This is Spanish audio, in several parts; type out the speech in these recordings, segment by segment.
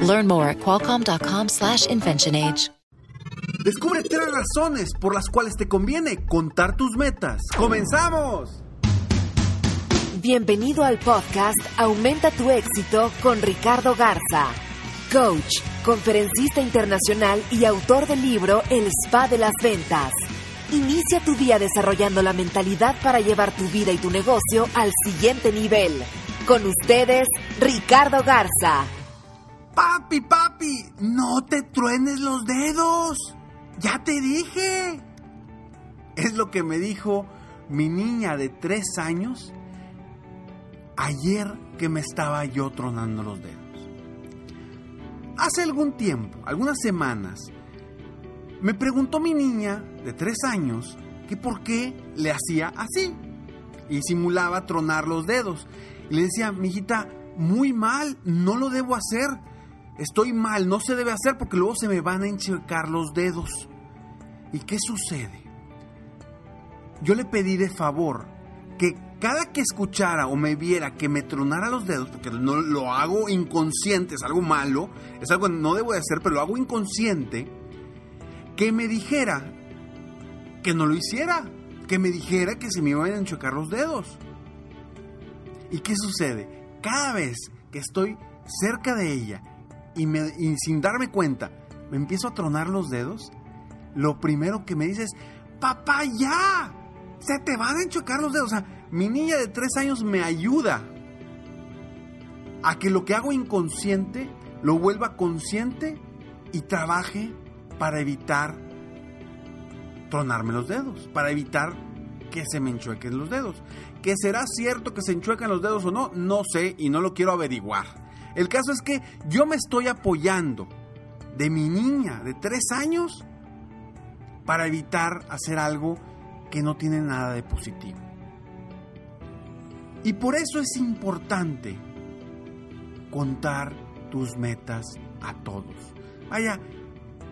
Learn more at qualcomm.com/slash inventionage. Descubre tres razones por las cuales te conviene contar tus metas. ¡Comenzamos! Bienvenido al podcast Aumenta tu éxito con Ricardo Garza, coach, conferencista internacional y autor del libro El Spa de las Ventas. Inicia tu día desarrollando la mentalidad para llevar tu vida y tu negocio al siguiente nivel. Con ustedes, Ricardo Garza. Papi, papi, no te truenes los dedos. Ya te dije. Es lo que me dijo mi niña de tres años ayer que me estaba yo tronando los dedos. Hace algún tiempo, algunas semanas, me preguntó mi niña de tres años que por qué le hacía así. Y simulaba tronar los dedos. Y le decía, mijita, muy mal, no lo debo hacer. Estoy mal, no se debe hacer porque luego se me van a enchecar los dedos. ¿Y qué sucede? Yo le pedí de favor que cada que escuchara o me viera que me tronara los dedos, porque no lo hago inconsciente, es algo malo, es algo que no debo de hacer, pero lo hago inconsciente, que me dijera que no lo hiciera, que me dijera que se me iban a enchocar los dedos. ¿Y qué sucede? Cada vez que estoy cerca de ella y, sin darme cuenta, me empiezo a tronar los dedos, lo primero que me dice papá, ya, se te van a enchocar los dedos. O sea, mi niña de tres años me ayuda a que lo que hago inconsciente lo vuelva consciente y trabaje para evitar tronarme los dedos, para evitar que se me enchuequen los dedos. ¿Que será cierto que se enchuecan los dedos o no? No sé y no lo quiero averiguar. El caso es que yo me estoy apoyando de mi niña de tres años para evitar hacer algo que no tiene nada de positivo. Y por eso es importante contar tus metas a todos. Vaya,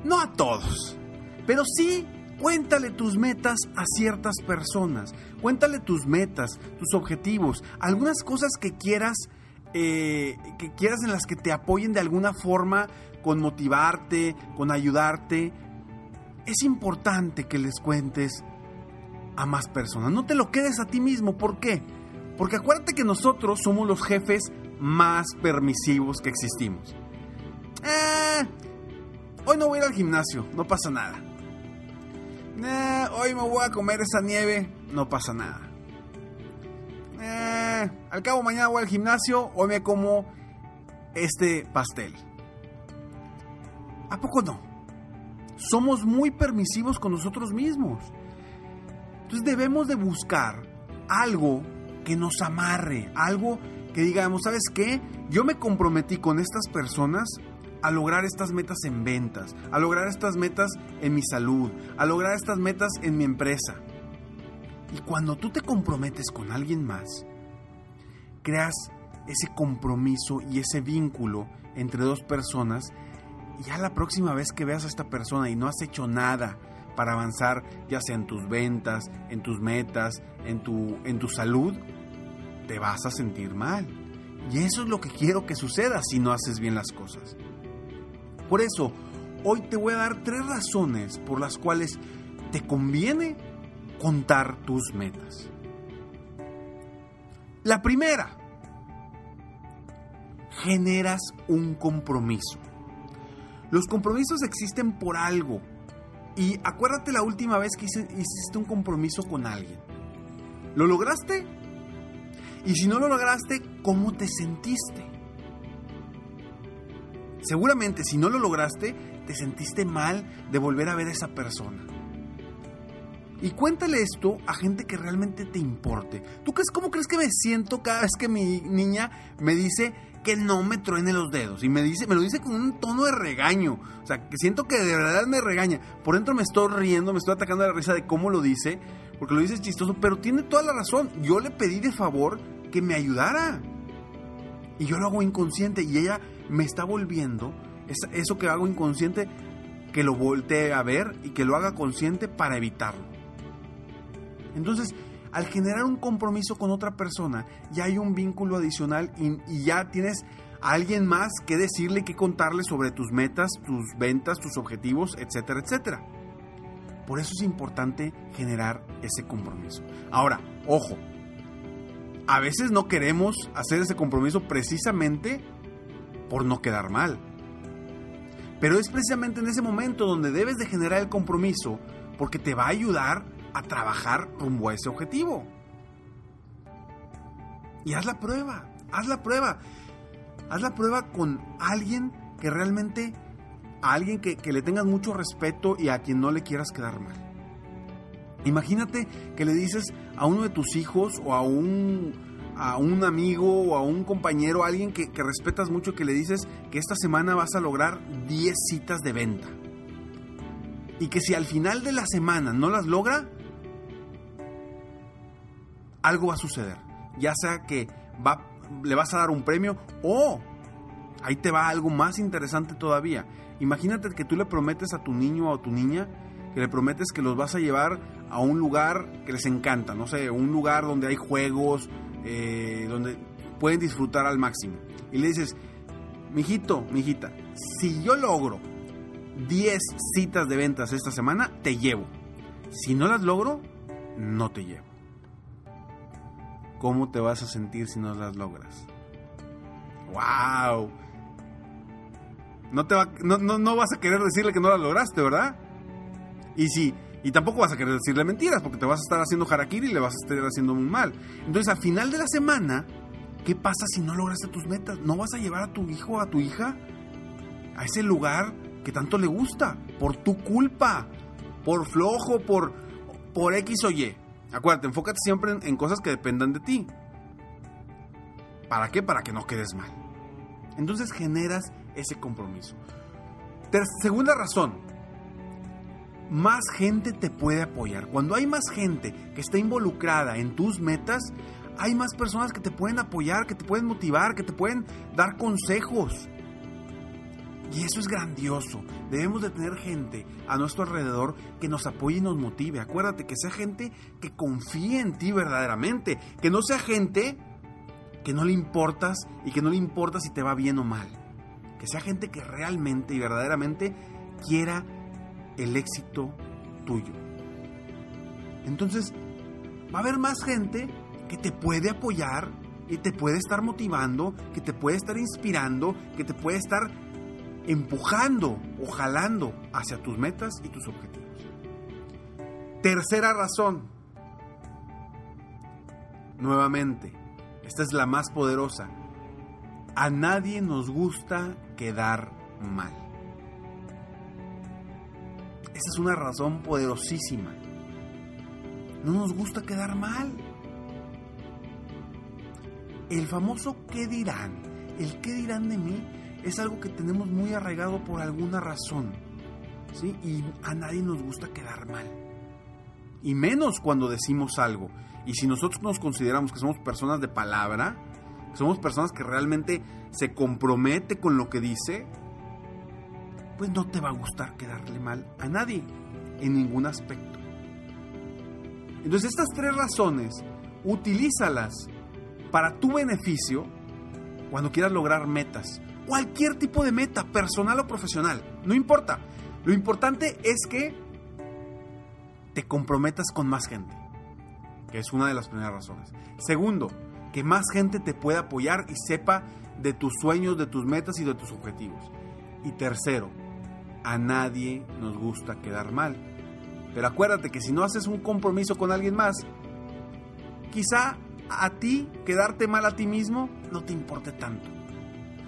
no a todos, pero sí cuéntale tus metas a ciertas personas. Cuéntale tus metas, tus objetivos, algunas cosas que quieras, eh, que quieras en las que te apoyen de alguna forma con motivarte, con ayudarte. Es importante que les cuentes a más personas. No te lo quedes a ti mismo. ¿Por qué? Porque acuérdate que nosotros somos los jefes más permisivos que existimos. Eh, hoy no voy a ir al gimnasio, no pasa nada. Eh, hoy me voy a comer esa nieve, no pasa nada. Eh, al cabo mañana voy al gimnasio, hoy me como este pastel. ¿A poco no? Somos muy permisivos con nosotros mismos. Entonces debemos de buscar algo que nos amarre, algo que digamos, ¿sabes qué? Yo me comprometí con estas personas a lograr estas metas en ventas, a lograr estas metas en mi salud, a lograr estas metas en mi empresa. Y cuando tú te comprometes con alguien más, creas ese compromiso y ese vínculo entre dos personas, ya la próxima vez que veas a esta persona y no has hecho nada para avanzar, ya sea en tus ventas, en tus metas, en tu, en tu salud, te vas a sentir mal. Y eso es lo que quiero que suceda si no haces bien las cosas. Por eso, hoy te voy a dar tres razones por las cuales te conviene contar tus metas. La primera, generas un compromiso. Los compromisos existen por algo. Y acuérdate la última vez que hiciste un compromiso con alguien. ¿Lo lograste? Y si no lo lograste, ¿cómo te sentiste? Seguramente si no lo lograste, te sentiste mal de volver a ver a esa persona. Y cuéntale esto a gente que realmente te importe. ¿Tú crees, cómo crees que me siento cada vez que mi niña me dice que no me truene los dedos. Y me dice, me lo dice con un tono de regaño. O sea, que siento que de verdad me regaña. Por dentro me estoy riendo, me estoy atacando a la risa de cómo lo dice, porque lo dice chistoso, pero tiene toda la razón. Yo le pedí de favor que me ayudara. Y yo lo hago inconsciente y ella me está volviendo eso que hago inconsciente que lo voltee a ver y que lo haga consciente para evitarlo. Entonces, al generar un compromiso con otra persona, ya hay un vínculo adicional y, ya tienes a alguien más que decirle, que contarle sobre tus metas, tus ventas, tus objetivos, etcétera, etcétera. Por eso es importante generar ese compromiso. Ahora, ojo, a veces no queremos hacer ese compromiso precisamente por no quedar mal. Pero es precisamente en ese momento donde debes de generar el compromiso porque te va a ayudar a trabajar rumbo a ese objetivo. Y haz la prueba, haz la prueba. Haz la prueba con alguien que realmente, a alguien que, que le tengas mucho respeto y a quien no le quieras quedar mal. Imagínate que le dices a uno de tus hijos o a un a un amigo o a un compañero, a alguien que, respetas mucho, que le dices que esta semana vas a lograr 10 citas de venta. Y que si al final de la semana no las logra, algo va a suceder. Ya sea que va, le vas a dar un premio o ahí te va algo más interesante todavía. Imagínate que tú le prometes a tu niño o a tu niña que le prometes que los vas a llevar a un lugar que les encanta, no sé, un lugar donde hay juegos, eh, donde pueden disfrutar al máximo. Y le dices, mijito, mijita, si yo logro 10 citas de ventas esta semana, te llevo. Si no las logro, no te llevo. ¿Cómo te vas a sentir si no las logras? ¡Wow! No, te no, no, no vas a querer decirle que no las lograste, ¿verdad? Y si y tampoco vas a querer decirle mentiras porque te vas a estar haciendo harakiri y le vas a estar haciendo muy mal. Entonces, al final de la semana, ¿qué pasa si no lograste tus metas? ¿No vas a llevar a tu hijo o a tu hija a ese lugar que tanto le gusta? Por tu culpa, por flojo, por, por X o Y. Acuérdate, enfócate siempre en, cosas que dependan de ti. ¿Para qué? Para que no quedes mal. Entonces generas ese compromiso. segunda razón, más gente te puede apoyar. Cuando hay más gente que está involucrada en tus metas, hay más personas que te pueden apoyar, que te pueden motivar, que te pueden dar consejos. Y eso es grandioso. Debemos de tener gente a nuestro alrededor que nos apoye y nos motive. Acuérdate que sea gente que confíe en ti verdaderamente. Que no sea gente que no le importas y que no le importa si te va bien o mal. Que sea gente que realmente y verdaderamente quiera el éxito tuyo. Entonces, va a haber más gente que te puede apoyar y te puede estar motivando, que te puede estar inspirando, que te puede estar empujando o jalando hacia tus metas y tus objetivos. Tercera razón. Nuevamente, esta es la más poderosa. A nadie nos gusta quedar mal. Esa es una razón poderosísima. No nos gusta quedar mal. El famoso qué dirán, el qué dirán de mí, es algo que tenemos muy arraigado por alguna razón. ¿sí? Y a nadie nos gusta quedar mal. Y menos cuando decimos algo. Y si nosotros nos consideramos que somos personas de palabra, somos personas que realmente se compromete con lo que dice, pues no te va a gustar quedarle mal a nadie en ningún aspecto. Entonces estas tres razones, utilízalas para tu beneficio cuando quieras lograr metas. Cualquier tipo de meta, personal o profesional, no importa. Lo importante es que te comprometas con más gente, que es una de las primeras razones. Segundo, que más gente te pueda apoyar y sepa de tus sueños, de tus metas y de tus objetivos. Y tercero, a nadie nos gusta quedar mal. Pero acuérdate que si no haces un compromiso con alguien más, quizá a ti quedarte mal a ti mismo no te importe tanto.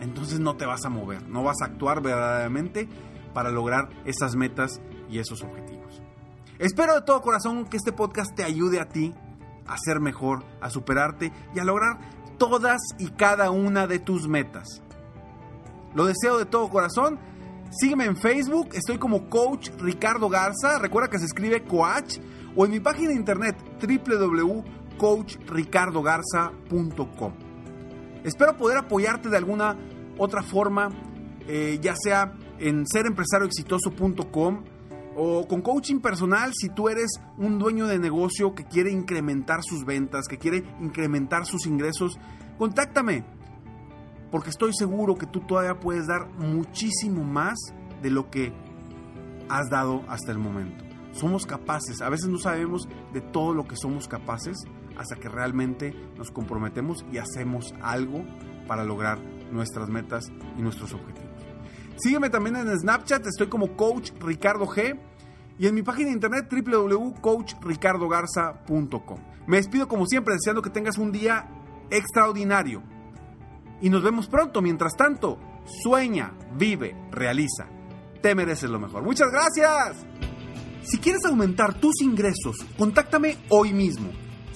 Entonces no te vas a mover, no vas a actuar verdaderamente para lograr esas metas y esos objetivos. Espero de todo corazón que este podcast te ayude a ti a ser mejor, a superarte y a lograr todas y cada una de tus metas. Lo deseo de todo corazón. Sígueme en Facebook, estoy como Coach Ricardo Garza. Recuerda que se escribe Coach o en mi página de internet www.coachricardogarza.com. Espero poder apoyarte de alguna otra forma, eh, ya sea en serempresarioexitoso.com o con coaching personal si tú eres un dueño de negocio que quiere incrementar sus ventas, que quiere incrementar sus ingresos, contáctame porque estoy seguro que tú todavía puedes dar muchísimo más de lo que has dado hasta el momento. Somos capaces, a veces no sabemos de todo lo que somos capaces hasta que realmente nos comprometemos y hacemos algo para lograr nuestras metas y nuestros objetivos. Sígueme también en Snapchat, estoy como Coach Ricardo G y en mi página de internet www.coachricardogarza.com. Me despido como siempre deseando que tengas un día extraordinario y nos vemos pronto. Mientras tanto, sueña, vive, realiza. Te mereces lo mejor. Muchas gracias. Si quieres aumentar tus ingresos, contáctame hoy mismo.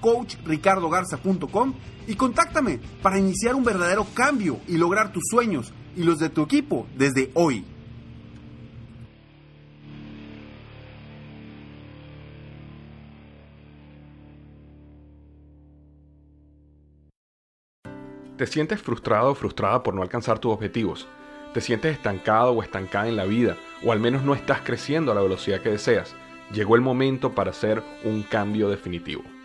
www.coachricardogarza.com y contáctame para iniciar un verdadero cambio y lograr tus sueños y los de tu equipo desde hoy. ¿Te sientes frustrado o frustrada por no alcanzar tus objetivos? ¿Te sientes estancado o estancada en la vida? ¿O al menos no estás creciendo a la velocidad que deseas? Llegó el momento para hacer un cambio definitivo.